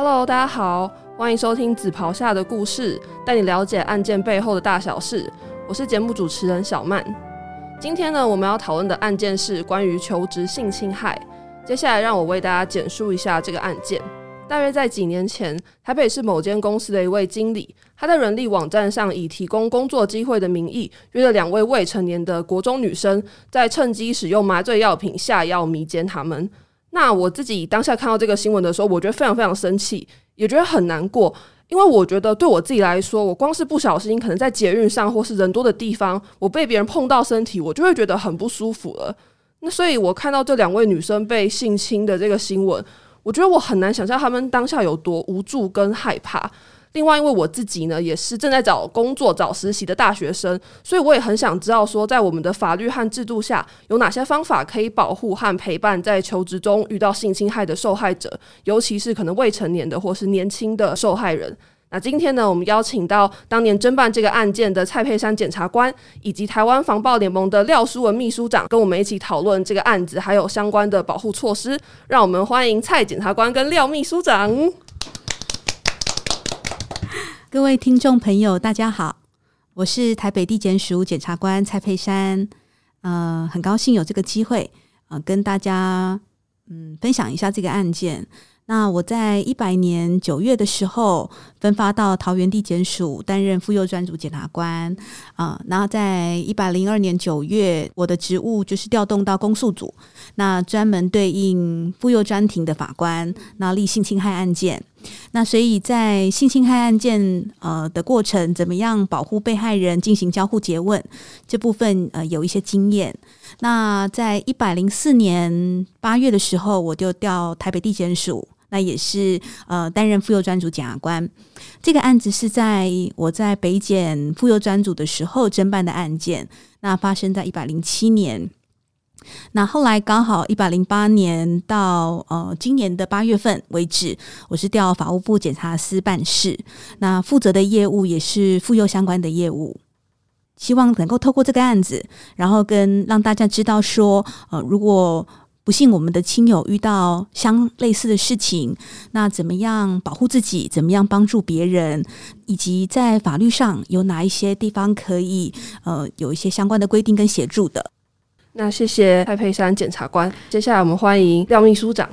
Hello，大家好，欢迎收听紫袍下的故事，带你了解案件背后的大小事。我是节目主持人小曼。今天呢，我们要讨论的案件是关于求职性侵害。接下来，让我为大家简述一下这个案件。大约在几年前，台北市某间公司的一位经理，他在人力网站上以提供工作机会的名义，约了两位未成年的国中女生，在趁机使用麻醉药品下药迷奸他们。那我自己当下看到这个新闻的时候，我觉得非常非常生气，也觉得很难过，因为我觉得对我自己来说，我光是不小心可能在捷运上或是人多的地方，我被别人碰到身体，我就会觉得很不舒服了。那所以，我看到这两位女生被性侵的这个新闻。我觉得我很难想象她们当下有多无助跟害怕。另外，因为我自己呢也是正在找工作、找实习的大学生，所以我也很想知道说，在我们的法律和制度下，有哪些方法可以保护和陪伴在求职中遇到性侵害的受害者，尤其是可能未成年的或是年轻的受害人。那今天呢，我们邀请到当年侦办这个案件的蔡佩珊检察官，以及台湾防暴联盟的廖书文秘书长，跟我们一起讨论这个案子还有相关的保护措施。让我们欢迎蔡检察官跟廖秘书长。各位听众朋友，大家好，我是台北地检署检察官蔡佩珊。呃，很高兴有这个机会，呃，跟大家嗯分享一下这个案件。那我在一百年九月的时候分发到桃园地检署担任妇幼专组检察官啊，然后在一百零二年九月，我的职务就是调动到公诉组，那专门对应妇幼专庭的法官，那立性侵害案件。那所以在性侵害案件呃的过程，怎么样保护被害人进行交互诘问这部分呃有一些经验。那在一百零四年八月的时候，我就调台北地检署。那也是呃，担任妇幼专组检察官。这个案子是在我在北检妇幼专组的时候侦办的案件。那发生在一百零七年。那后来刚好一百零八年到呃今年的八月份为止，我是调法务部检察司办事。那负责的业务也是妇幼相关的业务。希望能够透过这个案子，然后跟让大家知道说，呃，如果不幸，我们的亲友遇到相类似的事情，那怎么样保护自己？怎么样帮助别人？以及在法律上有哪一些地方可以呃有一些相关的规定跟协助的？那谢谢蔡佩珊检察官。接下来我们欢迎廖秘书长。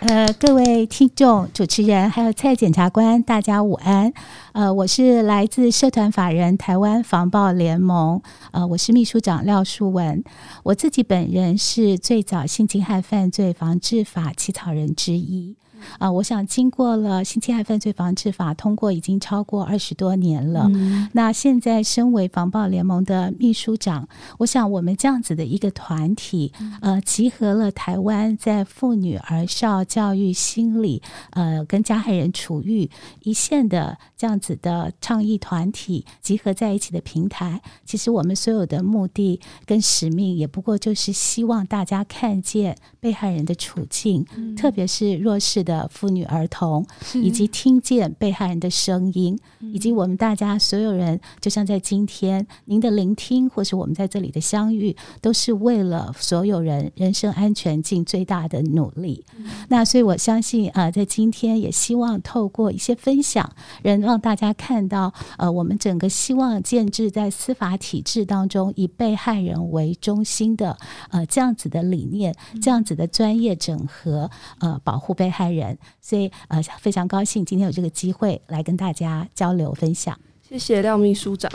呃，各位听众、主持人，还有蔡检察官，大家午安。呃，我是来自社团法人台湾防暴联盟，呃，我是秘书长廖淑文。我自己本人是最早性侵害犯罪防治法起草人之一。啊，我想经过了性侵害犯罪防治法通过已经超过二十多年了。那现在身为防暴联盟的秘书长，我想我们这样子的一个团体，呃，集合了台湾在妇女儿少教育、心理，呃，跟加害人处遇一线的这样子的倡议团体集合在一起的平台。其实我们所有的目的跟使命，也不过就是希望大家看见被害人的处境，特别是弱势的。的妇女儿童，以及听见被害人的声音，以及我们大家所有人，就像在今天您的聆听，或是我们在这里的相遇，都是为了所有人人身安全尽最大的努力。那所以我相信啊，在今天也希望透过一些分享，能让大家看到，呃，我们整个希望建制在司法体制当中，以被害人为中心的呃这样子的理念，这样子的专业整合，呃，保护被害人。所以呃，非常高兴今天有这个机会来跟大家交流分享。谢谢廖秘书长。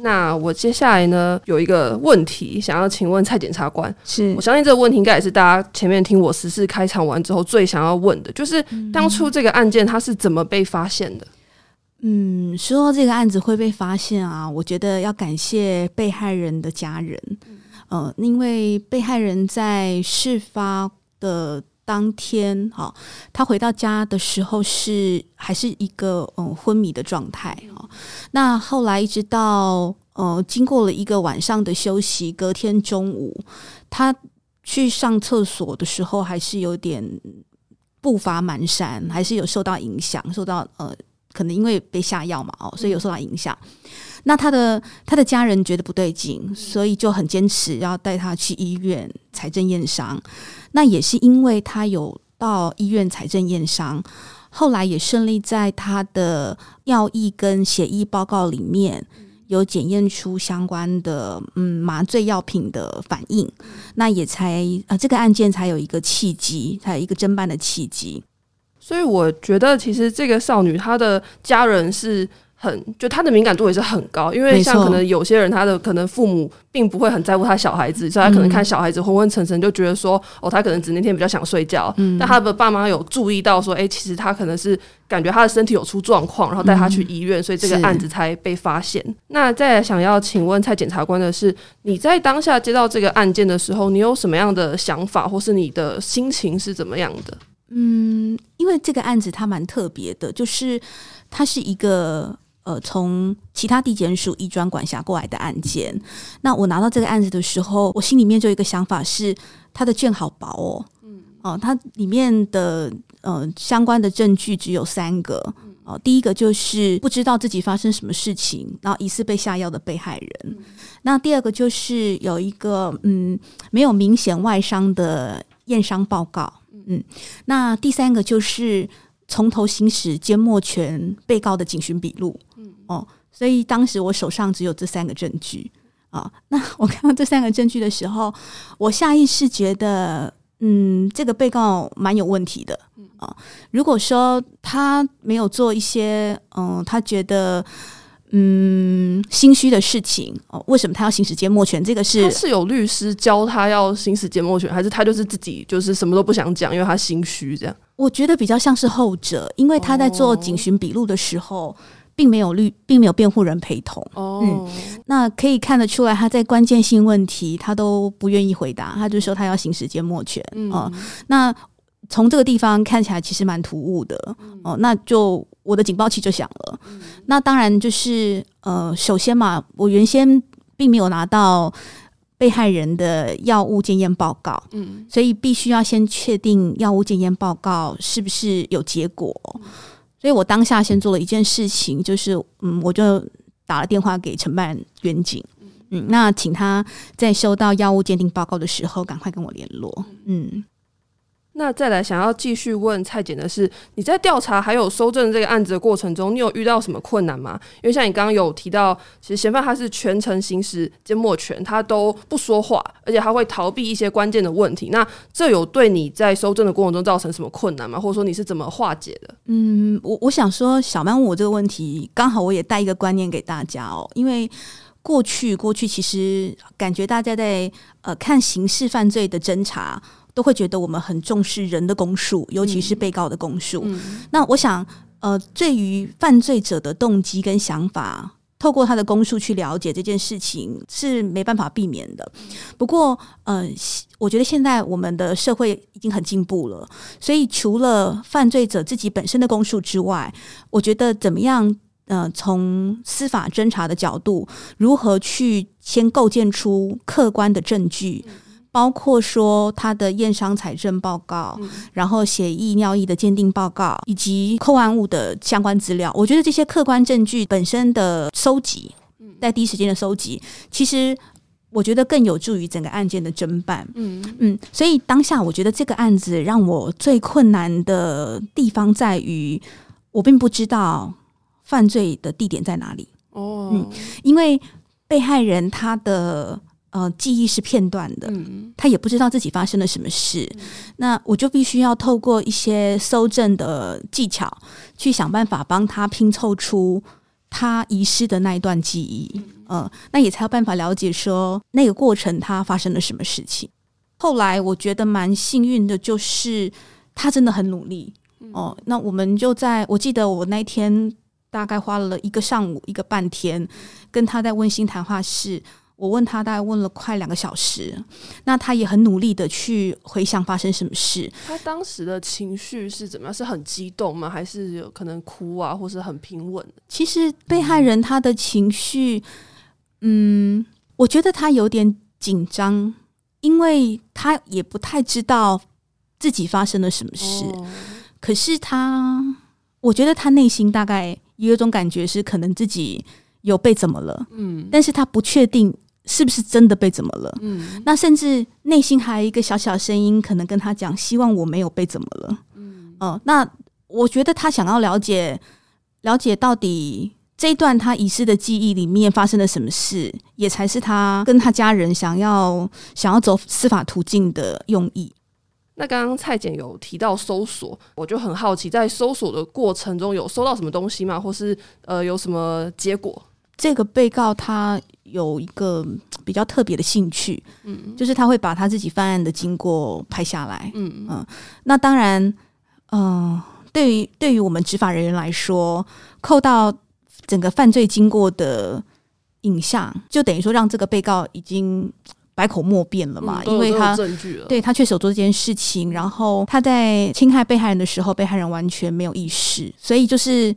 那我接下来呢有一个问题想要请问蔡检察官，是我相信这个问题应该也是大家前面听我实事开场完之后最想要问的，就是当初这个案件它是怎么被发现的？嗯，说到这个案子会被发现啊，我觉得要感谢被害人的家人，呃，因为被害人在事发的。当天，哈，他回到家的时候是还是一个嗯昏迷的状态，哈。那后来一直到呃经过了一个晚上的休息，隔天中午他去上厕所的时候，还是有点步伐蹒跚，还是有受到影响，受到呃可能因为被下药嘛，哦，所以有受到影响。那他的他的家人觉得不对劲，所以就很坚持要带他去医院财政验伤。那也是因为他有到医院财政验伤，后来也顺利在他的药液跟血液报告里面有检验出相关的嗯麻醉药品的反应，那也才啊这个案件才有一个契机，才有一个侦办的契机。所以我觉得，其实这个少女她的家人是很，就她的敏感度也是很高，因为像可能有些人，他的可能父母并不会很在乎他小孩子，所以他可能看小孩子昏昏沉沉，就觉得说，哦，他可能只那天比较想睡觉，但他的爸妈有注意到说，哎、其实他可能是感觉他的身体有出状况，然后带他去医院，所以这个案子才被发现。那再想要请问蔡检察官的是，你在当下接到这个案件的时候，你有什么样的想法，或是你的心情是怎么样的？嗯，因为这个案子它蛮特别的，就是它是一个呃从其他地检署一专管辖过来的案件。那我拿到这个案子的时候，我心里面就有一个想法是，它的卷好薄哦，嗯，哦，它里面的呃相关的证据只有三个。哦，第一个就是不知道自己发生什么事情，然后疑似被下药的被害人。那第二个就是有一个嗯没有明显外伤的验伤报告。嗯，那第三个就是从头行使缄默权被告的警询笔录。嗯，哦，所以当时我手上只有这三个证据啊。那我看到这三个证据的时候，我下意识觉得，嗯，这个被告蛮有问题的。啊，如果说他没有做一些，嗯，他觉得。嗯，心虚的事情哦，为什么他要行使缄默权？这个是他是有律师教他要行使缄默权，还是他就是自己就是什么都不想讲，因为他心虚这样？我觉得比较像是后者，因为他在做警询笔录的时候，并没有律，并没有辩护人陪同。哦，那可以看得出来，他在关键性问题他都不愿意回答，他就说他要行使缄默权。嗯哦、那从这个地方看起来其实蛮突兀的。哦，那就我的警报器就响了。那当然就是呃，首先嘛，我原先并没有拿到被害人的药物检验报告。嗯所以必须要先确定药物检验报告是不是有结果。所以我当下先做了一件事情，就是嗯，我就打了电话给承办员警，嗯，那请他在收到药物鉴定报告的时候，赶快跟我联络。嗯，那再来想要继续问蔡检的是，你在调查还有搜证这个案子的过程中，你有遇到什么困难吗？因为像你刚刚有提到，其实嫌犯他是全程行使缄默权，他都不说话，而且他会逃避一些关键的问题。那这有对你在搜证的过程中造成什么困难吗？或者说你是怎么化解的？嗯，我我想说，小曼问我这个问题，刚好我也带一个观念给大家哦，因为过去过去其实感觉大家在呃看刑事犯罪的侦查，都会觉得我们很重视人的供述，尤其是被告的供述。那我想，呃，对于犯罪者的动机跟想法。透过他的供述去了解这件事情是没办法避免的。不过，呃，我觉得现在我们的社会已经很进步了，所以除了犯罪者自己本身的供述之外，我觉得怎么样？呃，从司法侦查的角度，如何去先构建出客观的证据，包括说他的验伤财政报告，然后血液、尿液的鉴定报告，以及扣案物的相关资料。我觉得这些客观证据本身的收集，在第一时间的收集，其实我觉得更有助于整个案件的侦办。嗯。嗯，所以当下我觉得这个案子让我最困难的地方在于，我并不知道犯罪的地点在哪里，哦。嗯因为被害人他的呃记忆是片段的，嗯他也不知道自己发生了什么事，那我就必须要透过一些搜证的技巧，去想办法帮他拼凑出他遗失的那一段记忆，呃，那也才有办法了解说那个过程他发生了什么事情。后来我觉得蛮幸运的，就是他真的很努力哦。那我们就在我记得我那天大概花了一个上午一个半天，跟他在温馨谈话室。我问他，大概问了快两个小时，那他也很努力的去回想发生什么事。他当时的情绪是怎么样？是很激动吗？还是有可能哭啊，或是很平稳？其实被害人他的情绪，嗯，我觉得他有点紧张，因为他也不太知道自己发生了什么事。哦可是他，我觉得他内心大概有一种感觉是，可能自己有被怎么了，嗯但是他不确定是不是真的被怎么了。嗯那甚至内心还有一个小小声音，可能跟他讲，希望我没有被怎么了。嗯哦、那我觉得他想要了解了解到底这一段他遗失的记忆里面发生了什么事，也才是他跟他家人想要想要走司法途径的用意。那刚刚蔡检有提到搜索，我就很好奇，在搜索的过程中有搜到什么东西吗？或是呃有什么结果？这个被告他有一个比较特别的兴趣，嗯，就是他会把他自己犯案的经过拍下来，嗯嗯。那当然，嗯，对于对于我们执法人员来说，扣到整个犯罪经过的影像，就等于说让这个被告已经。百口莫辩了嘛？因为他对他确实有做这件事情，然后他在侵害被害人的时候，被害人完全没有意识，所以就是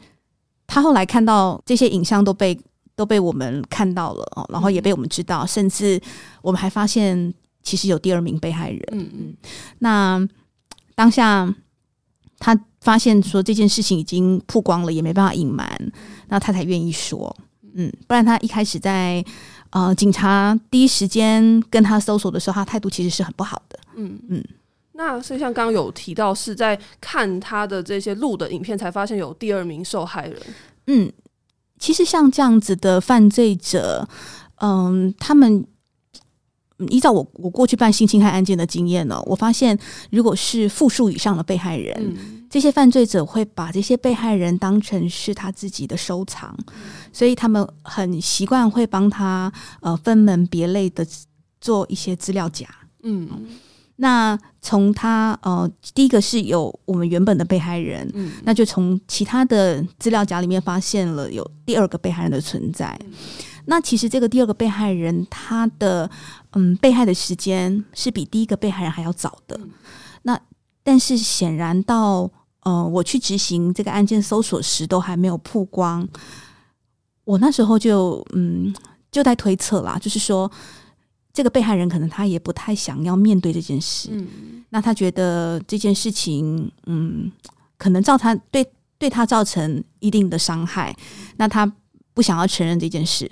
他后来看到这些影像都被都被我们看到了哦，然后也被我们知道，甚至我们还发现其实有第二名被害人。嗯嗯，那当下他发现说这件事情已经曝光了，也没办法隐瞒，那他才愿意说。嗯，不然他一开始在。呃，警察第一时间跟他搜索的时候，他态度其实是很不好的。嗯嗯，那是像刚刚有提到，是在看他的这些录的影片，才发现有第二名受害人。嗯，其实像这样子的犯罪者，嗯，他们依照我我过去办性侵害案件的经验呢，我发现如果是复数以上的被害人。这些犯罪者会把这些被害人当成是他自己的收藏，所以他们很习惯会帮他呃分门别类的做一些资料夹。嗯，那从他呃第一个是有我们原本的被害人，嗯，那就从其他的资料夹里面发现了有第二个被害人的存在。那其实这个第二个被害人他的嗯被害的时间是比第一个被害人还要早的。那但是显然到呃，我去执行这个案件搜索时，都还没有曝光。我那时候就嗯，就在推测啦，就是说，这个被害人可能他也不太想要面对这件事。嗯，那他觉得这件事情，嗯，可能造他对对他造成一定的伤害，那他不想要承认这件事。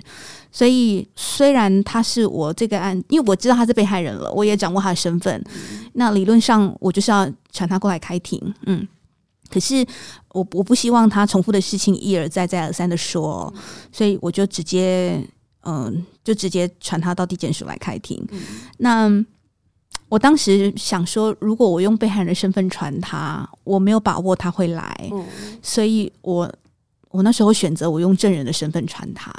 所以，虽然他是我这个案，因为我知道他是被害人了，我也掌握他的身份，那理论上我就是要传他过来开庭。嗯。可是我我不希望他重复的事情一而再再而三的说，所以我就直接嗯，就直接传他到地检署来开庭。那我当时想说，如果我用被害人的身份传他，我没有把握他会来，所以我我那时候选择我用证人的身份传他。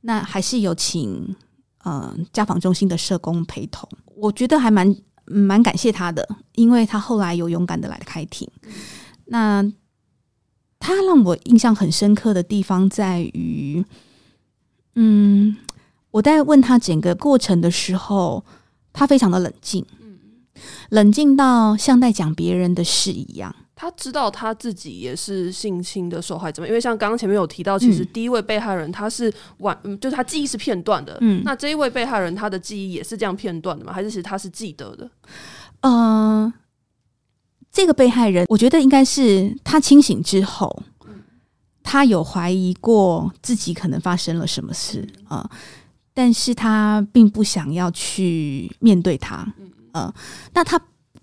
那还是有请嗯家访中心的社工陪同，我觉得还蛮蛮感谢他的，因为他后来有勇敢的来开庭。那他让我印象很深刻的地方在于，嗯，我在问他整个过程的时候，他非常的冷静，嗯，冷静到像在讲别人的事一样。他知道他自己也是性侵的受害者，因为像刚刚前面有提到，其实第一位被害人他是晚，就是他记忆是片段的，嗯，那这一位被害人他的记忆也是这样片段的吗？还是其实他是记得的？嗯。这个被害人，我觉得应该是他清醒之后，他有怀疑过自己可能发生了什么事啊，但是他并不想要去面对他，嗯，那他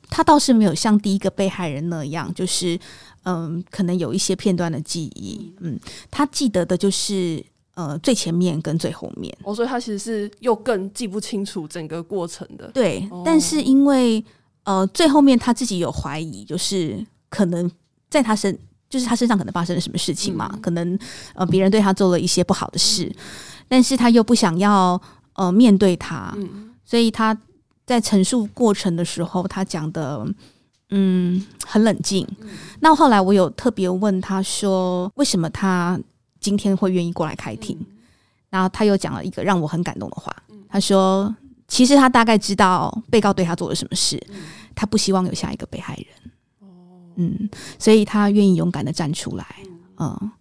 他倒是没有像第一个被害人那样，就是嗯，可能有一些片段的记忆，嗯，他记得的就是呃最前面跟最后面，哦，所以他其实是又更记不清楚整个过程的，对，但是因为。呃，最后面他自己有怀疑，就是可能在他身，就是他身上可能发生了什么事情嘛？可能呃，别人对他做了一些不好的事，但是他又不想要呃面对他，所以他在陈述过程的时候，他讲的嗯很冷静。那后来我有特别问他说，为什么他今天会愿意过来开庭？然后他又讲了一个让我很感动的话，他说。其实他大概知道被告对他做了什么事，他不希望有下一个被害人。哦，嗯，所以他愿意勇敢的站出来。嗯，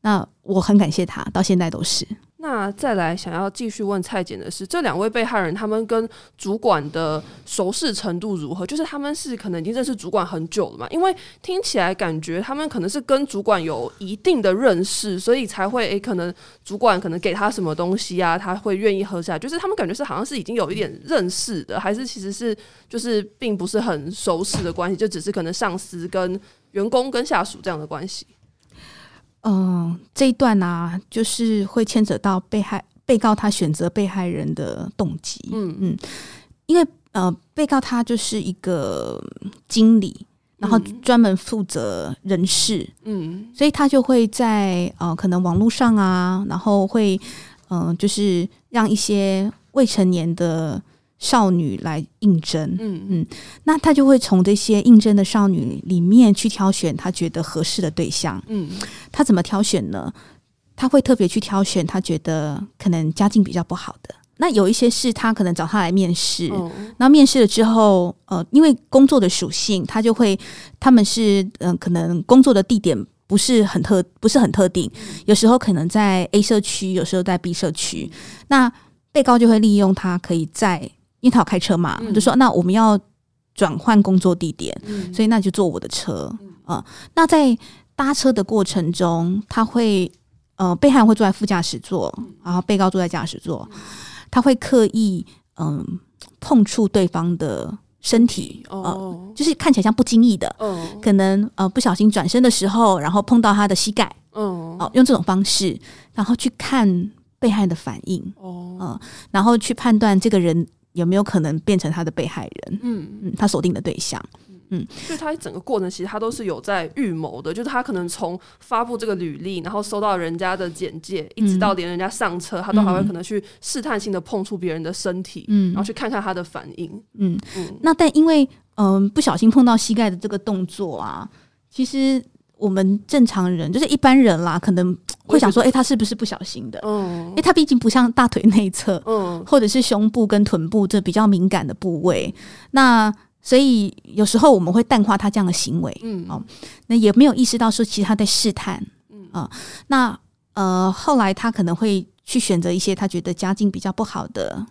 那我很感谢他，到现在都是。那再来想要继续问蔡检的是，这两位被害人他们跟主管的熟识程度如何？就是他们是可能已经认识主管很久了嘛？因为听起来感觉他们可能是跟主管有一定的认识，所以才会诶，可能主管可能给他什么东西啊，他会愿意喝下。就是他们感觉是好像是已经有一点认识的，还是其实是就是并不是很熟识的关系，就只是可能上司跟员工跟下属这样的关系。嗯，这一段呢，就是会牵扯到被害被告他选择被害人的动机。嗯。嗯，因为呃，被告他就是一个经理，然后嗯。专门负责人事，嗯。所以他就会在呃可能网络上啊，然后会嗯、呃就是让一些未成年的少女来应征。嗯嗯那他就会从这些应征的少女里面去挑选他觉得合适的对象。嗯他怎么挑选呢？他会特别去挑选他觉得可能家境比较不好的。那有一些是他可能找他来面试，嗯那面试了之后，呃，因为工作的属性，他就会他们是嗯、呃可能工作的地点不是很特不是很特定，有时候可能在 A 社区，有时候在 B 社区。那被告就会利用他可以在，因为他要开车嘛，嗯。就说那我们要转换工作地点，嗯。所以那就坐我的车。啊、呃那在搭车的过程中，他会呃，被害人会坐在副驾驶座，然后被告坐在驾驶座，他会刻意嗯、碰触对方的身体，呃，哦就是看起来像不经意的，哦。可能呃不小心转身的时候，然后碰到他的膝盖，嗯哦、用这种方式，然后去看被害人的反应，哦。然后去判断这个人有没有可能变成他的被害人，嗯，嗯，他锁定的对象。嗯。所以他整个过程其实他都是有在预谋的，就是他可能从发布这个履历，然后收到人家的简介，一直到连人家上车，他都还会可能去试探性的碰触别人的身体，嗯。然后去看看他的反应。嗯，嗯。那但因为嗯、不小心碰到膝盖的这个动作啊，其实我们正常人就是一般人啦，可能会想说，哎、他是不是不小心的？嗯。因为他毕竟不像大腿内侧，嗯。或者是胸部跟臀部这比较敏感的部位，那所以有时候我们会淡化他这样的行为，嗯。哦。那也没有意识到说其实他在试探，嗯。啊、那呃后来他可能会去选择一些他觉得家境比较不好的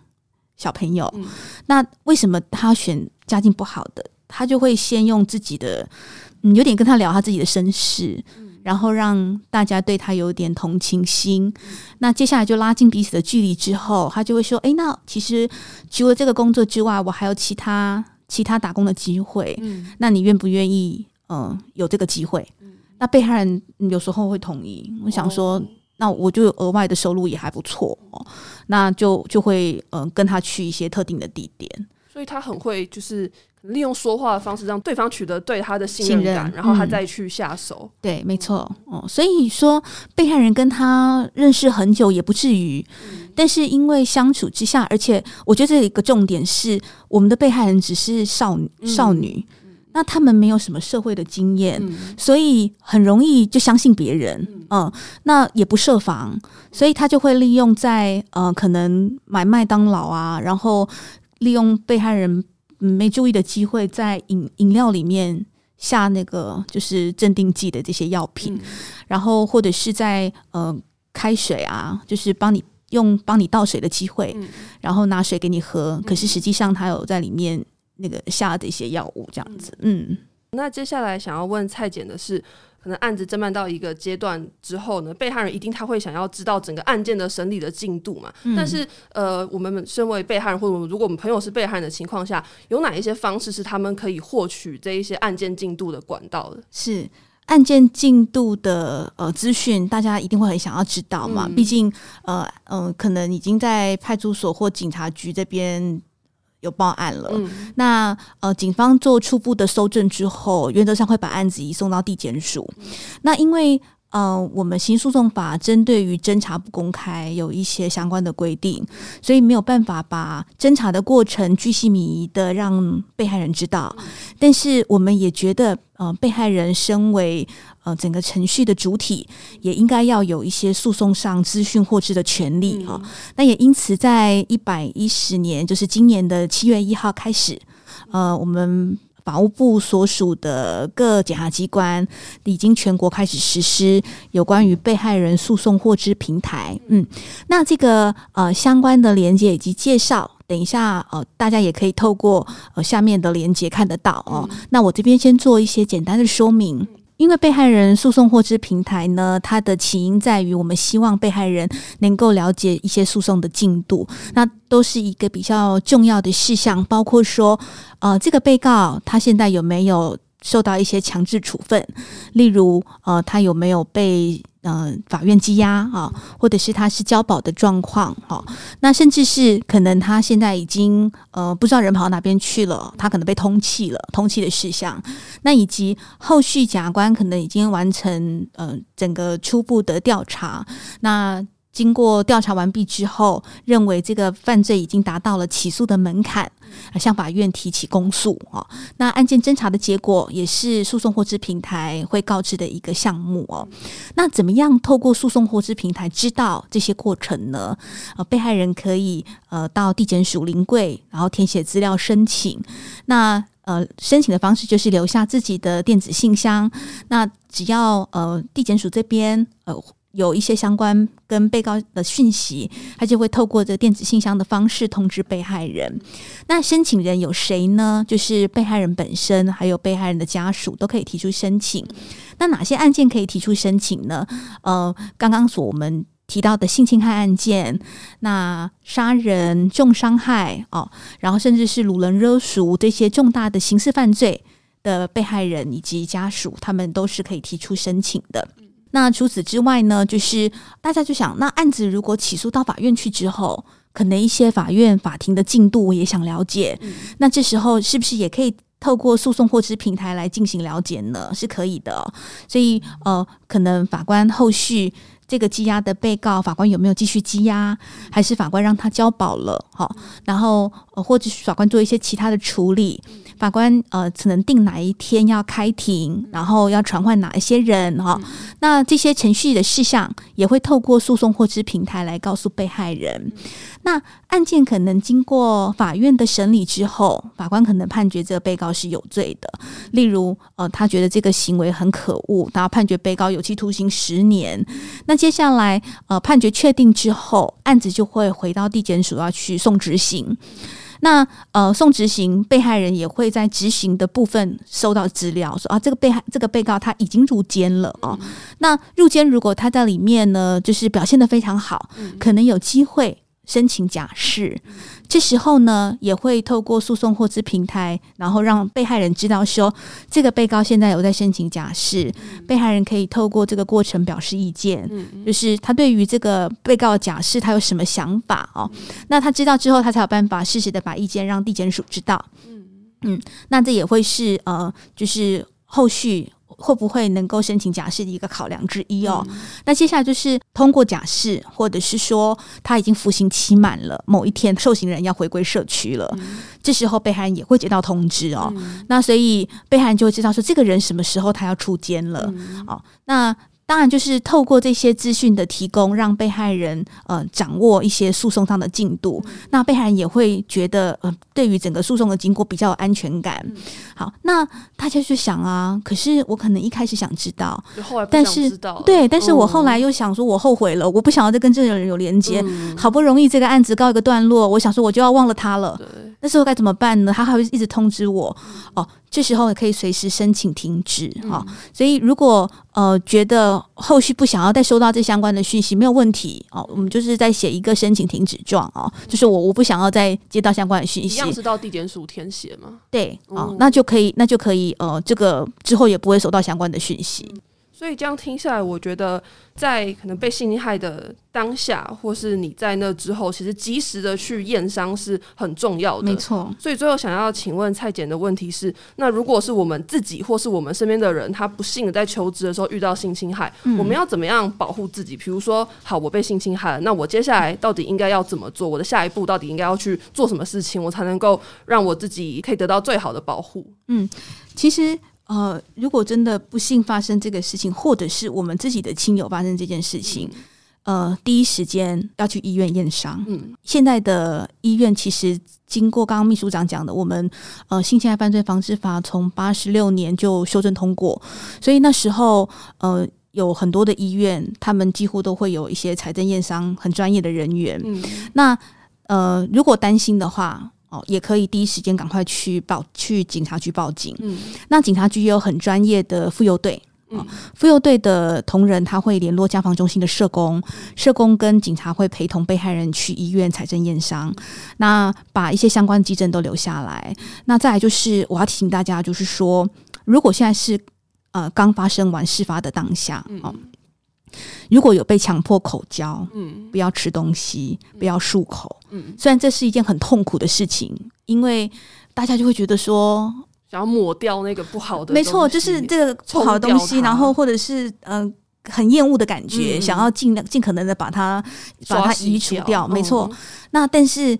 小朋友，嗯。那为什么他选家境不好的？他就会先用自己的，嗯，有点跟他聊他自己的身世，然后让大家对他有点同情心。那接下来就拉近彼此的距离之后，他就会说：“诶，那其实除了这个工作之外，我还有其他其他打工的机会。嗯那你愿不愿意？嗯、有这个机会？”那被害人嗯有时候会同意。我想说，哦那我就有额外的收入也还不错哦，那就就会嗯、呃跟他去一些特定的地点。所以他很会就是利用说话的方式让对方取得对他的信信任任感，然后他嗯。再去下手。对，没错，哦，所以说被害人跟他认识很久也不至于，但是因为相处之下，而且我觉得这一个重点是，我们的被害人只是少女嗯。少女，那他们没有什么社会的经验，嗯。所以很容易就相信别人，嗯，那也不设防，所以他就会利用在呃可能买麦当劳啊，然后利用被害人嗯没注意的机会，在饮饮料里面下那个就是镇定剂的这些药品，嗯。然后或者是在呃开水啊，就是帮你用帮你倒水的机会，嗯。然后拿水给你喝，可是实际上他有在里面那个下的一些药物这样子，嗯。那接下来想要问蔡检的是，可能案子侦办到一个阶段之后呢，被害人一定他会想要知道整个案件的审理的进度嘛？但是呃，我们身为被害人，或者如果我们朋友是被害人的情况下，有哪一些方式是他们可以获取这一些案件进度的管道的？是案件进度的呃资讯，大家一定会很想要知道嘛。嗯毕竟呃嗯、呃可能已经在派出所或警察局这边有报案了。嗯那呃，警方做初步的搜证之后，原则上会把案子移送到地检署。那因为呃，我们刑诉讼法针对于侦查不公开有一些相关的规定，所以没有办法把侦查的过程巨细靡遗的让被害人知道。但是我们也觉得，呃，被害人身为呃整个程序的主体，也应该要有一些诉讼上资讯获知的权利啊、那也因此，在一百一十年，就是今年的七月一号开始，呃，我们法务部所属的各检察机关已经全国开始实施有关于被害人诉讼获知平台。嗯，那这个呃相关的连接以及介绍。等一下，呃，大家也可以透过呃下面的连接看得到哦。那我这边先做一些简单的说明。因为被害人诉讼获知平台呢，它的起因在于我们希望被害人能够了解一些诉讼的进度，那都是一个比较重要的事项，包括说，呃，这个被告他现在有没有受到一些强制处分，例如呃，他有没有被呃法院羁押啊，或者是他是交保的状况哈，那甚至是可能他现在已经呃不知道人跑到哪边去了，他可能被通缉了，通缉的事项，那以及后续检察官可能已经完成呃整个初步的调查，那。经过调查完毕之后，认为这个犯罪已经达到了起诉的门槛，向法院提起公诉哦。那案件侦查的结果也是诉讼获知平台会告知的一个项目哦。那怎么样透过诉讼获知平台知道这些过程呢？呃，被害人可以呃到地检署临柜，然后填写资料申请。那呃申请的方式就是留下自己的电子信箱。那只要呃地检署这边呃。有一些相关跟被告的讯息，他就会透过这电子信箱的方式通知被害人。那申请人有谁呢？就是被害人本身，还有被害人的家属都可以提出申请。那哪些案件可以提出申请呢？呃，刚刚所我们提到的性侵害案件，那杀人、重伤害哦，然后甚至是掳人勒赎这些重大的刑事犯罪的被害人以及家属，他们都是可以提出申请的。那除此之外呢？就是大家就想，那案子如果起诉到法院去之后，可能一些法院法庭的进度，我也想了解。那这时候是不是也可以透过诉讼获知平台来进行了解呢？是可以的。所以呃，可能法官后续这个羁押的被告，法官有没有继续羁押，还是法官让他交保了？好，然后或者是法官做一些其他的处理。法官呃，只能定哪一天要开庭，然后要传唤哪一些人哈。那这些程序的事项也会透过诉讼获知平台来告诉被害人。那案件可能经过法院的审理之后，法官可能判决这个被告是有罪的。例如呃，他觉得这个行为很可恶，然后判决被告有期徒刑十年。那接下来呃，判决确定之后，案子就会回到地检署要去送执行。那呃，送执行被害人也会在执行的部分收到资料，说啊，这个被害这个被告他已经入监了哦。那入监如果他在里面呢，就是表现的非常好，可能有机会。申请假释，这时候呢，也会透过诉讼获知平台，然后让被害人知道说，这个被告现在有在申请假释，被害人可以透过这个过程表示意见，就是他对于这个被告假释，他有什么想法哦？那他知道之后，他才有办法适时的把意见让地检署知道。嗯嗯，那这也会是呃，就是后续。会不会能够申请假释的一个考量之一哦？那接下来就是通过假释，或者是说他已经服刑期满了，某一天受刑人要回归社区了，这时候被害人也会接到通知哦。那所以被害人就会知道说，这个人什么时候他要出监了哦。那当然，就是透过这些资讯的提供，让被害人呃掌握一些诉讼上的进度，那被害人也会觉得呃对于整个诉讼的经过比较有安全感。好，那大家就想啊，可是我可能一开始想知道，但是对，但是我后来又想说，我后悔了，我不想要再跟这个人有连接。好不容易这个案子告一个段落，我想说我就要忘了他了。那时候该怎么办呢？他还会一直通知我哦。这时候也可以随时申请停止哈，所以如果呃觉得后续不想要再收到这相关的讯息，没有问题哦，我们就是在写一个申请停止状哦，就是我我不想要再接到相关的讯息，一样是到地检署填写吗？对，哦，那就可以，那就可以呃，这个之后也不会收到相关的讯息。所以这样听下来，我觉得在可能被性侵害的当下，或是你在那之后，其实及时的去验伤是很重要的。没错。所以最后想要请问蔡检的问题是：那如果是我们自己或是我们身边的人，他不幸的在求职的时候遇到性侵害，我们要怎么样保护自己？比如说，好，我被性侵害了，那我接下来到底应该要怎么做？我的下一步到底应该要去做什么事情，我才能够让我自己可以得到最好的保护？嗯，其实。呃，如果真的不幸发生这个事情，或者是我们自己的亲友发生这件事情，呃，第一时间要去医院验伤。嗯，现在的医院其实经过刚刚秘书长讲的，我们呃性侵害犯罪防治法从八十六年就修正通过，所以那时候呃有很多的医院，他们几乎都会有一些财政验伤很专业的人员。嗯，那呃如果担心的话。哦，也可以第一时间赶快去报去警察局报警。嗯，那警察局也有很专业的妇幼队。嗯，妇幼队的同仁他会联络家防中心的社工，社工跟警察会陪同被害人去医院采证验伤，那把一些相关基证都留下来。那再来就是我要提醒大家，就是说。如果现在是呃刚发生完事发的当下哦，如果有被强迫口交，嗯。不要吃东西，不要漱口，嗯，虽然这是一件很痛苦的事情，因为大家就会觉得说，想要抹掉那个不好的东西，没错，就是这个不好的东西，然后或者是嗯、呃很厌恶的感觉，嗯。想要尽量尽可能的把它把它移除掉，没错。嗯那但是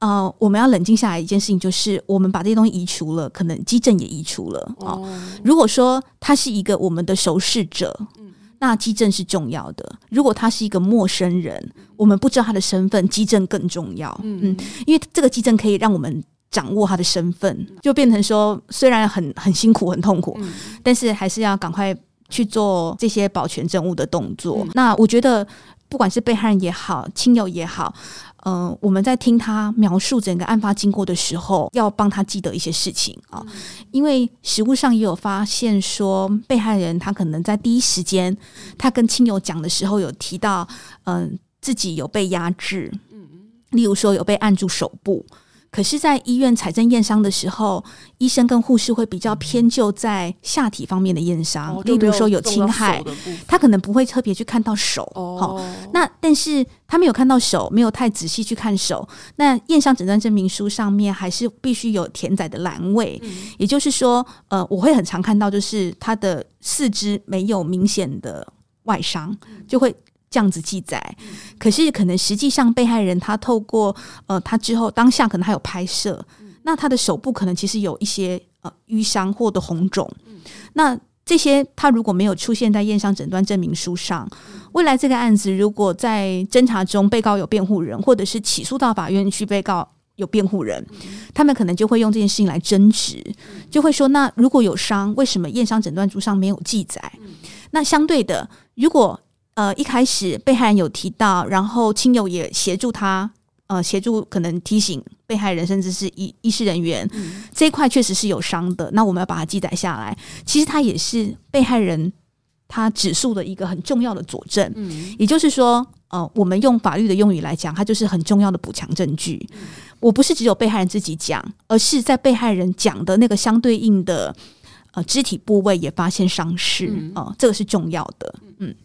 呃，我们要冷静下来，一件事情就是，我们把这些东西移除了，可能基症也移除了哦。哦，如果说他是一个我们的熟视者，嗯那基证是重要的；如果他是一个陌生人，我们不知道他的身份，基证更重要。嗯嗯因为这个基证可以让我们掌握他的身份，就变成说，虽然很很辛苦、很痛苦，嗯但是还是要赶快去做这些保全证物的动作。嗯那我觉得，不管是被害人也好，亲友也好，呃，我们在听他描述整个案发经过的时候，要帮他记得一些事情啊、因为实物上也有发现说，被害人他可能在第一时间，他跟亲友讲的时候有提到，嗯、自己有被压制，例如说有被按住手部。可是，在医院采证验伤的时候，医生跟护士会比较偏就在下体方面的验伤，哦例如说有侵害他可能不会特别去看到手。哦好，那但是他没有看到手，没有太仔细去看手。那验伤诊断证明书上面还是必须有填载的栏位，嗯也就是说，呃，我会很常看到，就是他的四肢没有明显的外伤，就会。这样子记载，可是可能实际上被害人他透过呃他之后当下可能还有拍摄，那他的手部可能其实有一些呃淤伤或者红肿，那这些他如果没有出现在验伤诊断证明书上，未来这个案子如果在侦查中被告有辩护人，或者是起诉到法院去被告有辩护人，他们可能就会用这件事情来争执，就会说：那如果有伤，为什么验伤诊断书上没有记载？那相对的，如果呃一开始被害人有提到，然后亲友也协助他。呃，协助可能提醒被害人，甚至是医医师人员，这一块确实是有伤的，那我们要把它记载下来。其实它也是被害人他指数的一个很重要的佐证。嗯也就是说，呃，我们用法律的用语来讲，它就是很重要的补强证据。我不是只有被害人自己讲，而是在被害人讲的那个相对应的呃肢体部位也发现伤势，嗯呃，这个是重要的。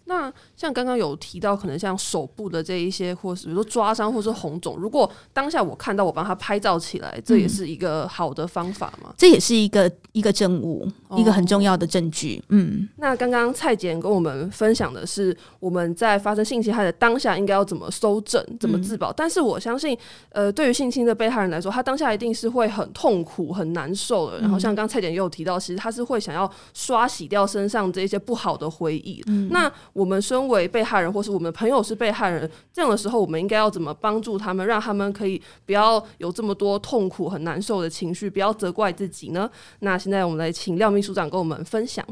那像刚刚有提到，可能像手部的这一些，或是比如说抓伤，或是红肿，如果当下我看到，我帮他拍照起来，这也是一个好的方法嘛？这也是一个一个证物，哦一个很重要的证据。嗯，那刚刚蔡姐跟我们分享的是我们在发生性侵害的当下应该要怎么搜证、怎么自保，但是我相信，呃，对于性侵的被害人来说，他当下一定是会很痛苦、很难受的。然后像刚刚蔡姐也有提到，其实他是会想要刷洗掉身上这些不好的回忆。那我们身为被害人，或是我们的朋友是被害人，这样的时候，我们应该要怎么帮助他们，让他们可以不要有这么多痛苦、很难受的情绪，不要责怪自己呢？那现在我们来请廖秘书长跟我们分享。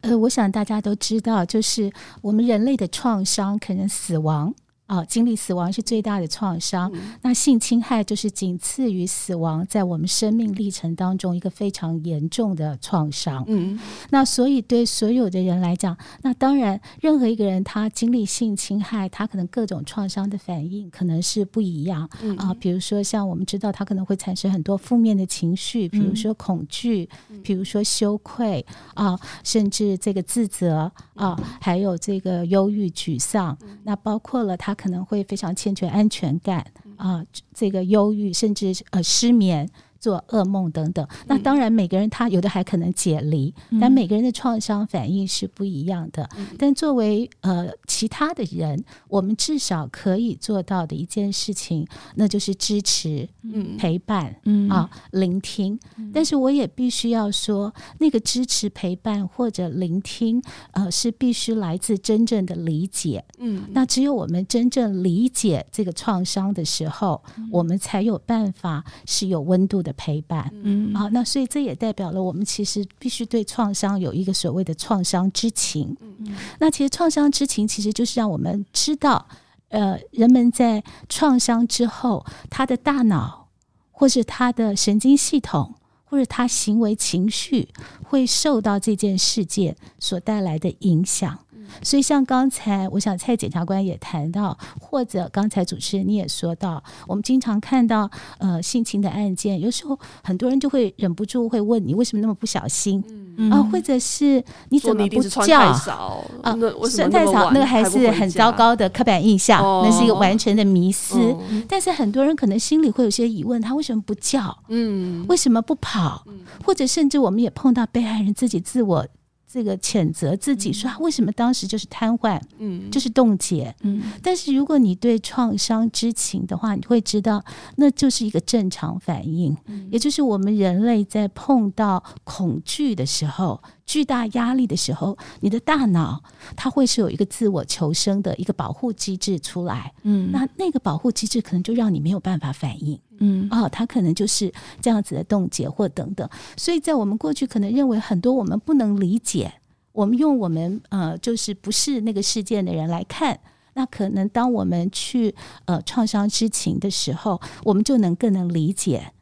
呃，我想大家都知道，就是我们人类的创伤，可能死亡啊，经历死亡是最大的创伤。那性侵害就是仅次于死亡，在我们生命历程当中一个非常严重的创伤。嗯那所以对所有的人来讲，那当然，任何一个人他经历性侵害，他可能各种创伤的反应可能是不一样嗯啊。比如说，像我们知道，他可能会产生很多负面的情绪，比如说恐惧，比如说羞愧啊，甚至这个自责啊，还有这个忧郁、沮丧。那包括了他可能会非常欠缺安全感啊，这个忧郁，甚至呃失眠。做噩梦等等，那当然每个人他有的还可能解离，但每个人的创伤反应是不一样的。但作为呃其他的人，我们至少可以做到的一件事情，那就是支持、嗯。陪伴、嗯。啊、聆听。但是我也必须要说，那个支持、陪伴或者聆听，呃，是必须来自真正的理解。嗯。那只有我们真正理解这个创伤的时候，我们才有办法是有温度的陪伴。嗯啊，那所以这也代表了我们其实必须对创伤有一个所谓的创伤知情。嗯那其实创伤知情其实就是让我们知道，呃，人们在创伤之后，他的大脑或是他的神经系统。或者他行为情绪会受到这件事件所带来的影响，所以像刚才，我想蔡检察官也谈到，或者刚才主持人你也说到，我们经常看到呃性侵的案件，有时候很多人就会忍不住会问你为什么那么不小心啊，或者是你怎么不叫啊？穿太少，那个还是很糟糕的刻板印象，那是一个完全的迷思。但是很多人可能心里会有些疑问，他为什么不叫？嗯，为什么不跑？或者甚至我们也碰到被害人自己自我。这个谴责自己说他为什么当时就是瘫痪，嗯，就是冻结，嗯。但是如果你对创伤知情的话，你会知道那就是一个正常反应，也就是我们人类在碰到恐惧的时候。巨大压力的时候，你的大脑它会是有一个自我求生的一个保护机制出来，嗯，那那个保护机制可能就让你没有办法反应，嗯，哦，他可能就是这样子的冻结或等等。所以在我们过去可能认为很多我们不能理解，我们用我们呃就是不是那个事件的人来看，那可能当我们去呃创伤知情的时候，我们就能更能理解。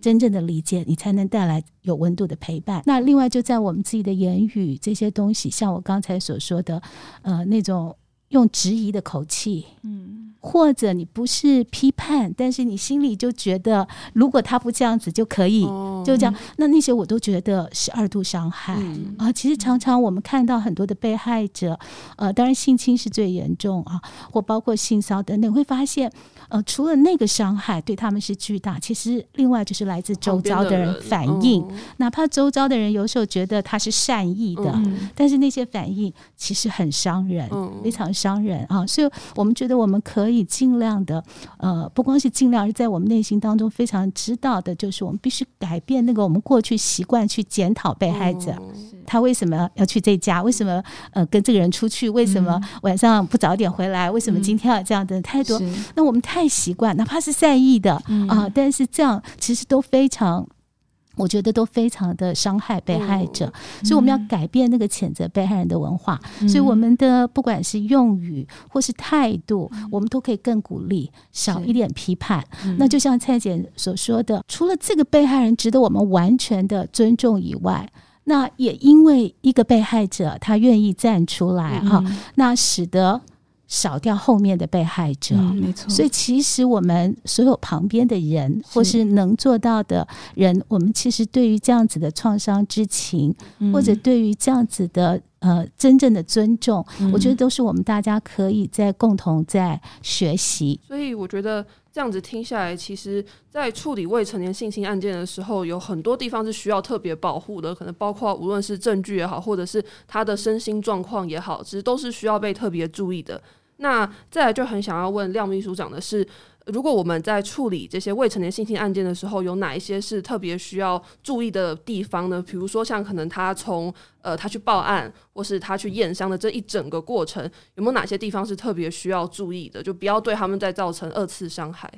真正的理解，你才能带来有温度的陪伴。那另外，就在我们自己的言语这些东西，像我刚才所说的，呃，那种用质疑的口气，嗯。或者你不是批判，但是你心里就觉得，如果他不这样子就可以，就这样，那那些我都觉得是二度伤害啊。其实常常我们看到很多的被害者，呃，当然性侵是最严重啊，或包括性骚等等，会发现，呃，除了那个伤害对他们是巨大，其实另外就是来自周遭的人反应，哪怕周遭的人有时候觉得他是善意的，但是那些反应其实很伤人，非常伤人啊。所以我们觉得我们可以。可以尽量的，呃，不光是尽量，而在我们内心当中非常知道的，就是我们必须改变那个我们过去习惯去检讨被害者，他为什么要去这家？为什么呃跟这个人出去？为什么晚上不早点回来？为什么今天要这样的态度？那我们太习惯，哪怕是善意的啊，但是这样其实都非常。我觉得都非常的伤害被害者，所以我们要改变那个谴责被害人的文化。所以我们的不管是用语或是态度，我们都可以更鼓励，少一点批判。那就像蔡姐所说的，除了这个被害人值得我们完全的尊重以外，那也因为一个被害者他愿意站出来哈，那使得。少掉后面的被害者，没错。所以其实我们所有旁边的人，或是能做到的人，我们其实对于这样子的创伤之情，或者对于这样子的呃真正的尊重，我觉得都是我们大家可以在共同在学习。所以我觉得这样子听下来，其实，在处理未成年性侵案件的时候，有很多地方是需要特别保护的，可能包括无论是证据也好，或者是他的身心状况也好，其实都是需要被特别注意的。那再来就很想要问廖秘书长的是，如果我们在处理这些未成年性侵案件的时候，有哪一些是特别需要注意的地方呢？比如说像可能他从呃他去报案，或是他去验伤的这一整个过程，有没有哪些地方是特别需要注意的？就不要对他们再造成二次伤害。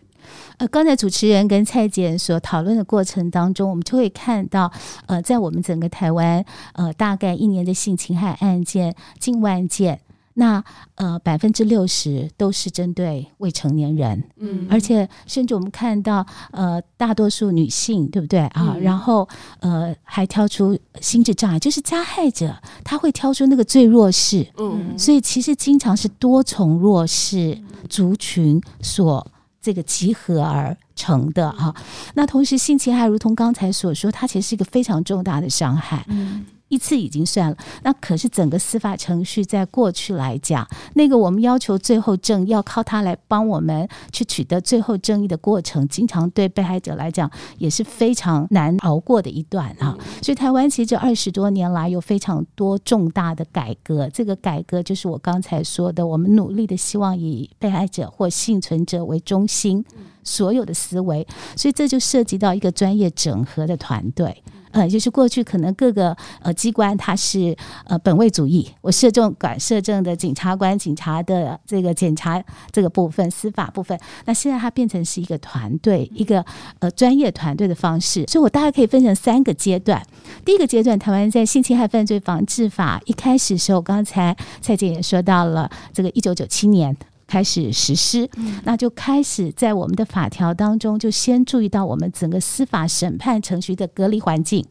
呃，刚才主持人跟蔡姐所讨论的过程当中，我们就会看到，呃，在我们整个台湾，呃，大概一年的性侵害案件近万件。那呃，百分之六十都是针对未成年人，嗯，而且甚至我们看到，呃，大多数女性，对不对啊？然后呃，还挑出心智障碍，就是加害者他会挑出那个最弱势，嗯，所以其实经常是多重弱势族群所这个集合而成的啊。那同时，性侵害如同刚才所说，它其实是一个非常重大的伤害，嗯。一次已经算了，那可是整个司法程序在过去来讲，那个我们要求最后正要靠他来帮我们去取得最后正义的过程，经常对被害者来讲也是非常难熬过的一段啊。所以台湾其实这二十多年来有非常多重大的改革，这个改革就是我刚才说的，我们努力的希望以被害者或幸存者为中心，所有的思维，所以这就涉及到一个专业整合的团队。呃，就是过去可能各个呃机关它是呃本位主义，我摄政管摄政的警察官、警察的这个检察这个部分、司法部分，那现在它变成是一个团队，一个呃专业团队的方式。所以我大概可以分成三个阶段。第一个阶段，台湾在性侵害犯罪防治法一开始时候，刚才蔡姐也说到了，这个一九九七年。开始实施，那就开始在我们的法条当中，就先注意到我们整个司法审判程序的隔离环境。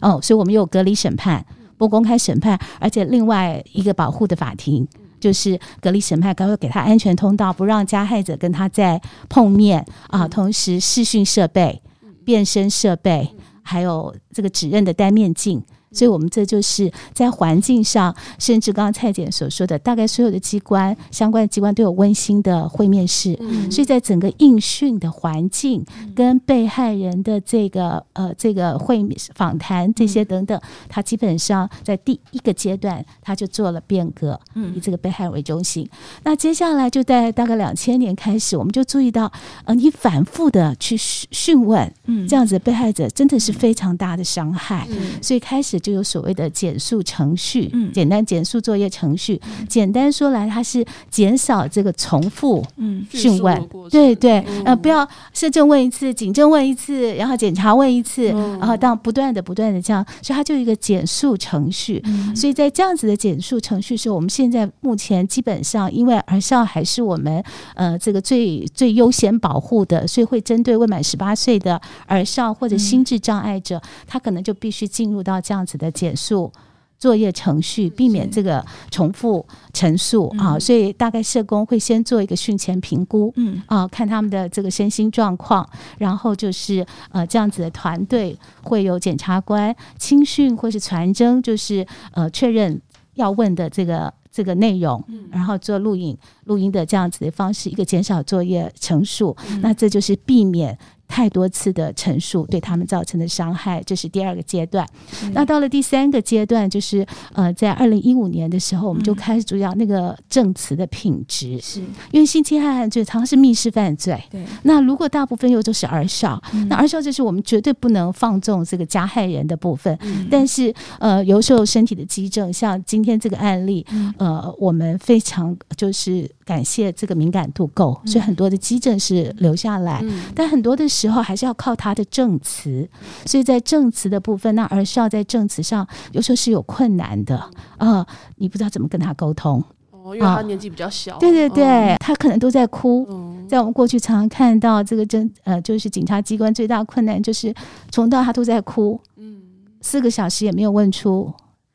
哦，所以我们有隔离审判、不公开审判，而且另外一个保护的法庭。就是隔离审判，还会给他安全通道，不让加害者跟他再碰面啊。同时，视讯设备、变身设备，还有这个指认的单面镜。所以，我们这就是在环境上，甚至刚刚蔡姐所说的，大概所有的机关相关的机关都有温馨的会面室。所以在整个应讯的环境跟被害人的这个呃这个会访谈这些等等，他基本上在第一个阶段他就做了变革，以这个被害人为中心。那接下来就在大概两千年开始，我们就注意到，呃，你反复的去讯问，嗯，这样子被害者真的是非常大的伤害，所以开始。就有所谓的减速程序，嗯，简单减速作业程序，简单说来，它是减少这个重复讯问，对对，呃，不要社政问一次，警政问一次，然后检查问一次，然后当不断的不断的这样，所以它就一个减速程序。所以在这样子的减速程序是我们现在目前基本上，因为儿少还是我们呃这个最最优先保护的，所以会针对未满十八岁的儿少或者心智障碍者，他可能就必须进入到这样子。的减速作业程序，避免这个重复陈述啊，所以大概社工会先做一个训前评估，嗯啊，看他们的这个身心状况，然后就是呃这样子的团队会有检察官亲训或是传真，就是呃确认要问的这个这个内容，然后做录影录音的这样子的方式，一个减少作业陈述，那这就是避免。太多次的陈述对他们造成的伤害，这是第二个阶段。那到了第三个阶段，就是呃，在二零一五年的时候，我们就开始主要那个证词的品质，是。因为性侵害犯罪常常是密室犯罪。对，那如果大部分又都是儿少，那儿少就是我们绝对不能放纵这个加害人的部分。但是呃，有时候身体的激症，像今天这个案例，呃，我们非常就是感谢这个敏感度够，所以很多的基症是留下来，但很多的。时候还是要靠他的证词，所以在证词的部分，那儿少在证词上有时候是有困难的。啊，你不知道怎么跟他沟通。哦，因为他年纪比较小，对对对，他可能都在哭。在我们过去常常看到这个证呃，就是警察机关最大困难就是从到他都在哭，嗯，四个小时也没有问出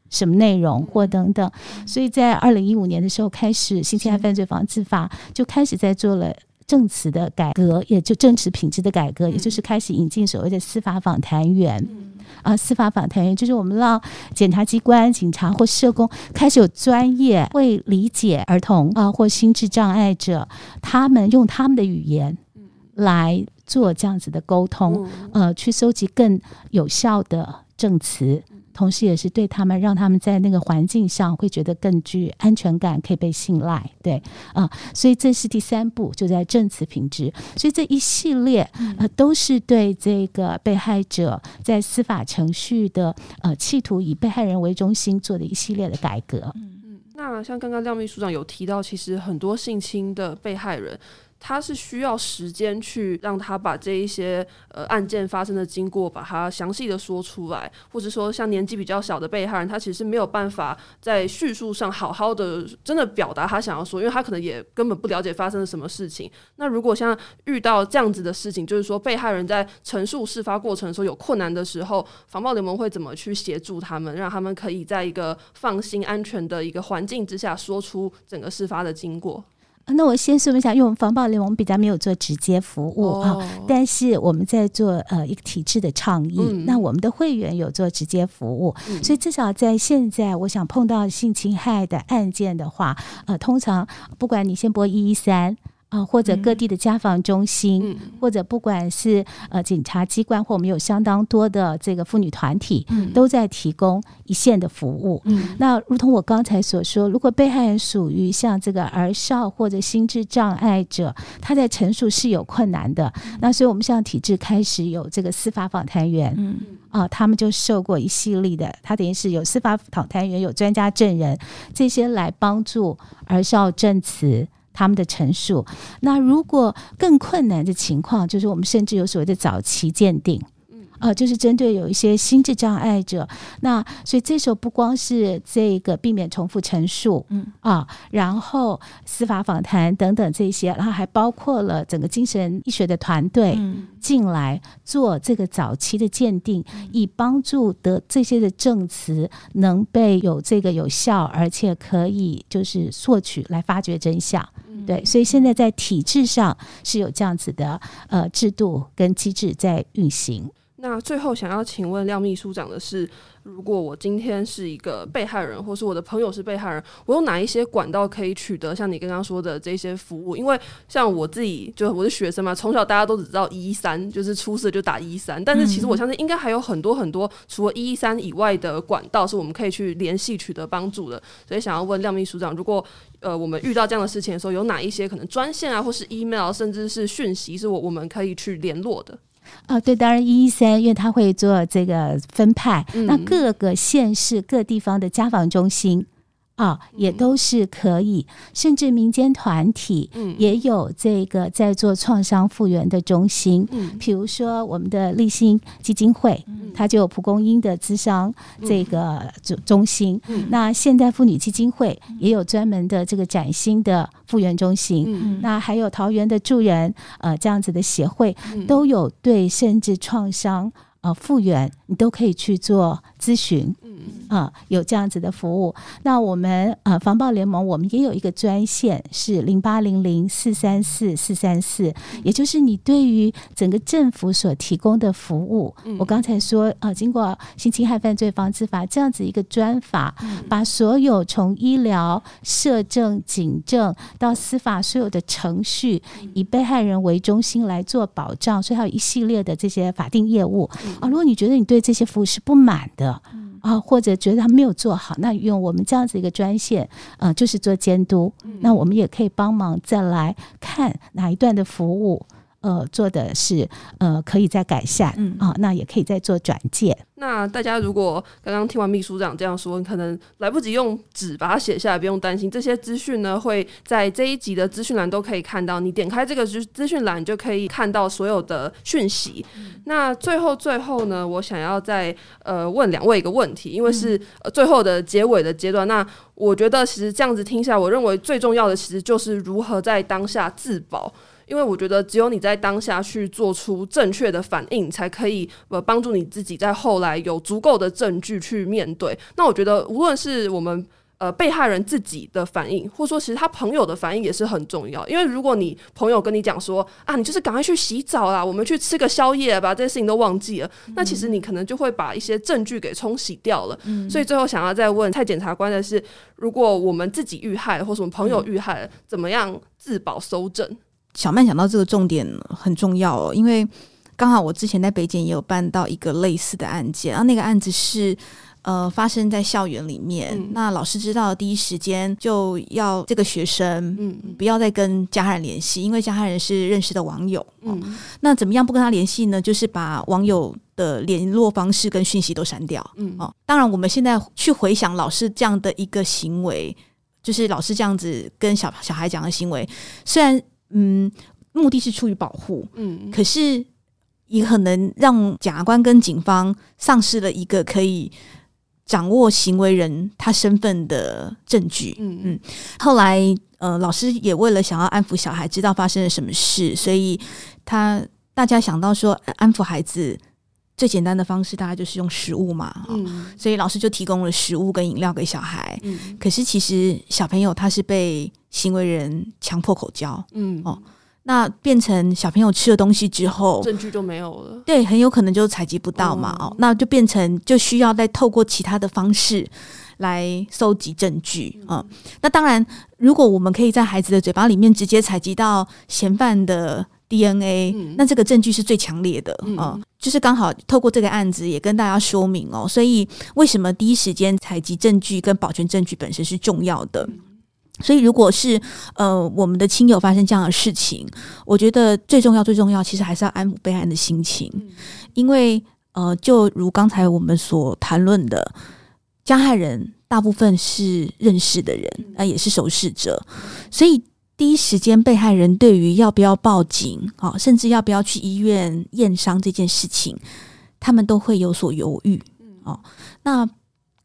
什么内容或等等，所以在二零一五年的时候开始，新侵害犯罪防治法就开始在做了。证词的改革，也就证词品质的改革，也就是开始引进所谓的司法访谈员。啊，司法访谈员就是我们让检察机关、警察或社工开始有专业会理解儿童啊或心智障碍者，他们用他们的语言来做这样子的沟通，呃，去收集更有效的证词。同时，也是对他们，让他们在那个环境上会觉得更具安全感，可以被信赖。对啊，所以这是第三步，就在证词品质。所以这一系列呃，都是对这个被害者在司法程序的呃，企图以被害人为中心做的一系列的改革。嗯嗯，那像刚刚廖秘书长有提到，其实很多性侵的被害人。他是需要时间去让他把这一些呃案件发生的经过，把它详细的说出来，或者说像年纪比较小的被害人，他其实没有办法在叙述上好好的真的表达他想要说，因为他可能也根本不了解发生了什么事情。那如果像遇到这样子的事情，就是说被害人在陈述事发过程的时候有困难的时候，防暴联盟会怎么去协助他们，让他们可以在一个放心安全的一个环境之下说出整个事发的经过？那我先说明一下，因为我们防暴联盟比较没有做直接服务啊，但是我们在做呃一个体制的倡议。那我们的会员有做直接服务，所以至少在现在，我想碰到性侵害的案件的话，呃，通常不管你先拨一一三。啊，或者各地的家访中心，或者不管是呃警察机关，或我们有相当多的这个妇女团体，都在提供一线的服务。嗯那如同我刚才所说，如果被害人属于像这个儿少或者心智障碍者，他在陈述是有困难的。那所以我们像体制开始有这个司法访谈员，嗯啊，他们就受过一系列的，他等于是有司法访谈员，有专家证人这些来帮助儿少证词。他们的陈述，那如果更困难的情况，就是我们甚至有所谓的早期鉴定，呃，就是针对有一些心智障碍者。那所以这时候不光是这个避免重复陈述，嗯。啊，然后司法访谈等等这些，然后还包括了整个精神医学的团队进来做这个早期的鉴定，以帮助得这些的证词能被有这个有效，而且可以就是索取来发掘真相。对，所以现在在体制上是有这样子的呃制度跟机制在运行。那最后想要请问廖秘书长的是，如果我今天是一个被害人，或是我的朋友是被害人，我有哪一些管道可以取得像你刚刚说的这些服务？因为像我自己，就我是学生嘛，从小大家都只知道一三，就是出事就打一三，但是其实我相信应该还有很多很多除了一三以外的管道是我们可以去联系取得帮助的。所以想要问廖秘书长，如果呃我们遇到这样的事情的时候，有哪一些可能专线啊，或是 email，甚至是讯息，是我我们可以去联络的？啊，对，当然一一三，因为他会做这个分派，那各个县市各地方的家访中心。啊，也都是可以，甚至民间团体也有这个在做创伤复原的中心。嗯，比如说我们的立新基金会，它就有蒲公英的咨商这个中中心。嗯，那现代妇女基金会也有专门的这个崭新的复原中心。嗯，那还有桃园的助人呃这样子的协会，都有对甚至创伤呃复原，你都可以去做咨询。嗯。啊，有这样子的服务。那我们呃防暴联盟，我们也有一个专线是零八零零四三四四三四，也就是你对于整个政府所提供的服务，我刚才说呃，经过性侵害犯罪防治法这样子一个专法，把所有从医疗、社政、警政到司法所有的程序，以被害人为中心来做保障，所以还有一系列的这些法定业务啊。如果你觉得你对这些服务是不满的，啊，或者觉得他没有做好，那用我们这样子一个专线，呃，就是做监督，那我们也可以帮忙再来看哪一段的服务。呃，做的是呃，可以再改善，嗯啊，那也可以再做转介。那大家如果刚刚听完秘书长这样说，可能来不及用纸把它写下来，不用担心，这些资讯呢会在这一集的资讯栏都可以看到。你点开这个资资讯栏，就可以看到所有的讯息。那最后最后呢，我想要再呃问两位一个问题，因为是最后的结尾的阶段。那我觉得其实这样子听下来，我认为最重要的其实就是如何在当下自保。因为我觉得，只有你在当下去做出正确的反应，才可以呃帮助你自己在后来有足够的证据去面对。那我觉得，无论是我们呃被害人自己的反应，或者说其实他朋友的反应也是很重要。因为如果你朋友跟你讲说啊，你就是赶快去洗澡啦，我们去吃个宵夜，把这些事情都忘记了，那其实你可能就会把一些证据给冲洗掉了。所以最后想要再问蔡检察官的是，如果我们自己遇害，或者我们朋友遇害，怎么样自保搜证？小曼讲到这个重点很重要哦，因为刚好我之前在北检也有办到一个类似的案件，然后那个案子是呃发生在校园里面，那老师知道第一时间就要这个学生嗯不要再跟加害人联系，因为加害人是认识的网友，嗯，那怎么样不跟他联系呢？就是把网友的联络方式跟讯息都删掉，嗯哦，当然我们现在去回想老师这样的一个行为，就是老师这样子跟小小孩讲的行为，虽然。嗯，目的是出于保护，嗯，可是也可能让检察官跟警方丧失了一个可以掌握行为人他身份的证据，嗯。嗯。后来，呃，老师也为了想要安抚小孩，知道发生了什么事，所以他大家想到说安抚孩子最简单的方式，大概就是用食物嘛，嗯，所以老师就提供了食物跟饮料给小孩，嗯。可是其实小朋友他是被。行为人强迫口交，嗯哦，那变成小朋友吃了东西之后，证据就没有了。对，很有可能就采集不到嘛，哦，那就变成就需要再透过其他的方式来搜集证据啊。那当然，如果我们可以在孩子的嘴巴里面直接采集到嫌犯的 DNA，那这个证据是最强烈的啊。就是刚好透过这个案子也跟大家说明哦，所以为什么第一时间采集证据跟保全证据本身是重要的。所以，如果是呃我们的亲友发生这样的事情，我觉得最重要、最重要，其实还是要安抚被害人的心情，因为呃，就如刚才我们所谈论的，加害人大部分是认识的人，啊，也是熟识者，所以第一时间被害人对于要不要报警啊，甚至要不要去医院验伤这件事情。他们都会有所犹豫。哦，那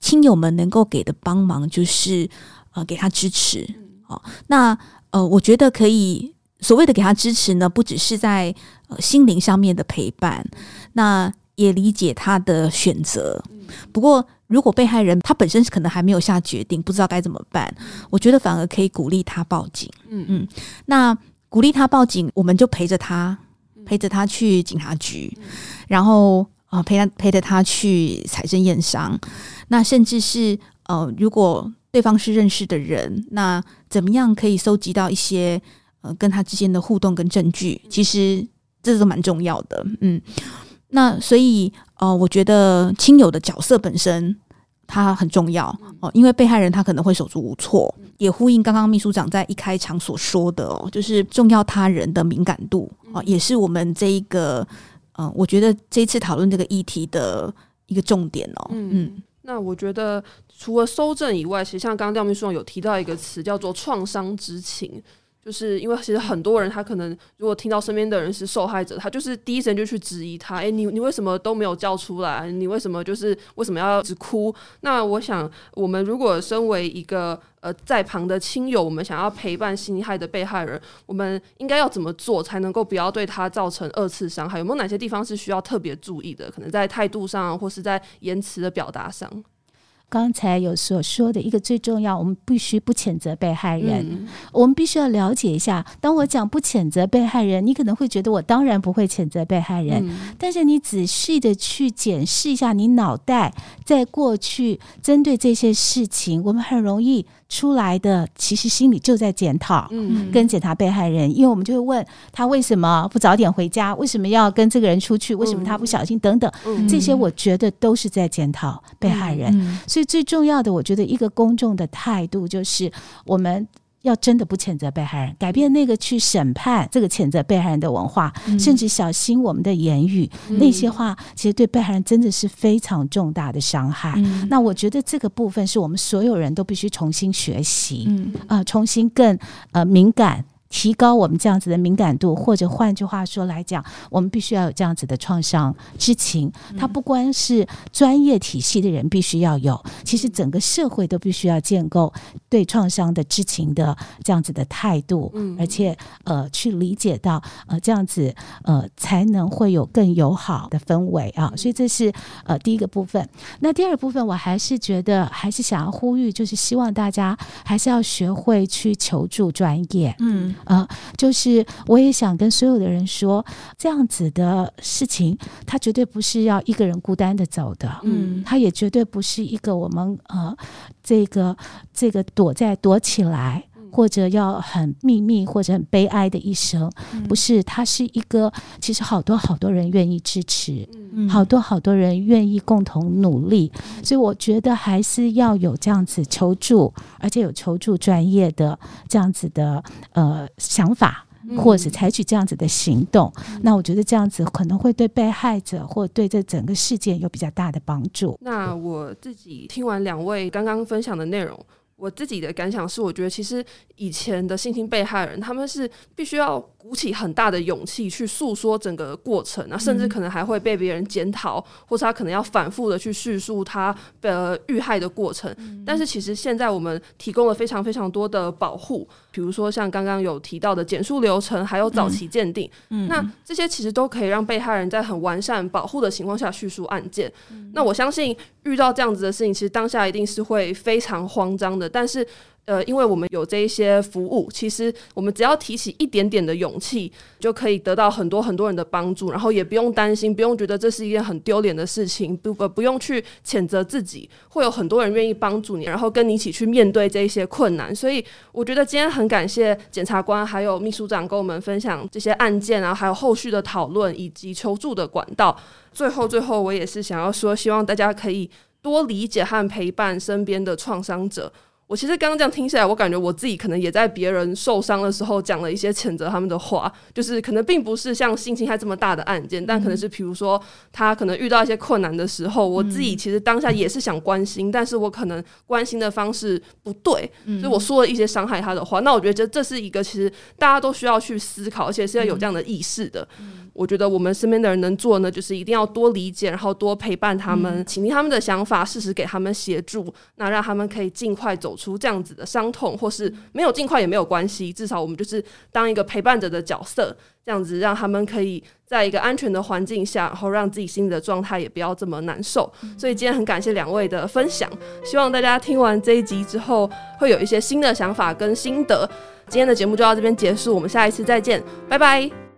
亲友们能够给的帮忙就是呃给他支持。哦，那呃，我觉得可以所谓的给他支持呢，不只是在呃心灵上面的陪伴，那也理解他的选择。不过，如果被害人他本身可能还没有下决定，不知道该怎么办，我觉得反而可以鼓励他报警。嗯嗯，那鼓励他报警，我们就陪着他，陪着他去警察局，然后啊陪他陪着他去财政验伤。那甚至是呃，如果对方是认识的人，那怎么样可以搜集到一些呃跟他之间的互动跟证据？其实这都蛮重要的。嗯。那所以，呃，我觉得亲友的角色本身它很重要哦，因为被害人他可能会手足无措，也呼应刚刚秘书长在一开场所说的哦，就是重要他人的敏感度啊，也是我们这一个，嗯，我觉得这一次讨论这个议题的一个重点哦。嗯，那我觉得除了搜证以外，其实像刚刚廖秘书长有提到一个词叫做创伤之情。就是因为其实很多人他可能如果听到身边的人是受害者，他就是第一时间就去质疑他，哎，你你为什么都没有叫出来？你为什么就是为什么要一直哭？那我想，我们如果身为一个呃在旁的亲友，我们想要陪伴心害的被害人，我们应该要怎么做才能够不要对他造成二次伤害？有没有哪些地方是需要特别注意的？可能在态度上，或是在言辞的表达上？刚才有所说的一个最重要，我们必须不谴责被害人。我们必须要了解一下，当我讲不谴责被害人，你可能会觉得我当然不会谴责被害人。但是你仔细的去检视一下，你脑袋在过去针对这些事情，我们很容易。出来的其实心里就在检讨，嗯，跟检查被害人，因为我们就会问他为什么不早点回家，为什么要跟这个人出去，为什么他不小心等等，这些我觉得都是在检讨被害人。所以最重要的，我觉得一个公众的态度就是我们。要真的不谴责被害人，改变那个去审判这个谴责被害人的文化，甚至小心我们的言语，那些话其实对被害人真的是非常重大的伤害。那我觉得这个部分是我们所有人都必须重新学习，啊，重新更呃敏感。提高我们这样子的敏感度，或者换句话说来讲，我们必须要有这样子的创伤知情。它不光是专业体系的人必须要有，其实整个社会都必须要建构对创伤的知情的这样子的态度，而且呃去理解到呃这样子呃才能会有更友好的氛围啊。所以这是呃第一个部分。那第二部分，我还是觉得还是想要呼吁，就是希望大家还是要学会去求助专业。嗯。啊，就是我也想跟所有的人说，这样子的事情，他绝对不是要一个人孤单的走的，嗯，他也绝对不是一个我们呃，这个这个躲在躲起来。或者要很秘密或者很悲哀的一生，不是，它是一个，其实好多好多人愿意支持，好多好多人愿意共同努力，所以我觉得还是要有这样子求助，而且有求助专业的这样子的呃想法，或者采取这样子的行动，那我觉得这样子可能会对被害者或对这整个事件有比较大的帮助。那我自己听完两位刚刚分享的内容。我自己的感想是，我觉得其实以前的性侵被害人，他们是必须要鼓起很大的勇气去诉说整个过程啊，甚至可能还会被别人检讨，或者他可能要反复的去叙述他的遇害的过程。但是其实现在我们提供了非常非常多的保护，比如说像刚刚有提到的简述流程，还有早期鉴定，那这些其实都可以让被害人在很完善保护的情况下叙述案件。那我相信遇到这样子的事情，其实当下一定是会非常慌张的。但是，呃，因为我们有这一些服务，其实我们只要提起一点点的勇气，就可以得到很多很多人的帮助，然后也不用担心，不用觉得这是一件很丢脸的事情，不不不用去谴责自己，会有很多人愿意帮助你，然后跟你一起去面对这一些困难。所以，我觉得今天很感谢检察官还有秘书长跟我们分享这些案件啊，还有后续的讨论以及求助的管道。最后，最后，我也是想要说，希望大家可以多理解和陪伴身边的创伤者。我其实刚刚这样听下来，我感觉我自己可能也在别人受伤的时候讲了一些谴责他们的话，就是可能并不是像性侵害这么大的案件，但可能是比如说他可能遇到一些困难的时候，我自己其实当下也是想关心，但是我可能关心的方式不对，所以我说了一些伤害他的话。那我觉得这这是一个其实大家都需要去思考，而且是要有这样的意识的。我觉得我们身边的人能做呢，就是一定要多理解，然后多陪伴他们，倾听他们的想法，适时给他们协助，那让他们可以尽快走出这样子的伤痛，或是没有尽快也没有关系，至少我们就是当一个陪伴者的角色，这样子让他们可以在一个安全的环境下，然后让自己心里的状态也不要这么难受。所以今天很感谢两位的分享，希望大家听完这一集之后会有一些新的想法跟心得。今天的节目就到这边结束，我们下一次再见，拜拜。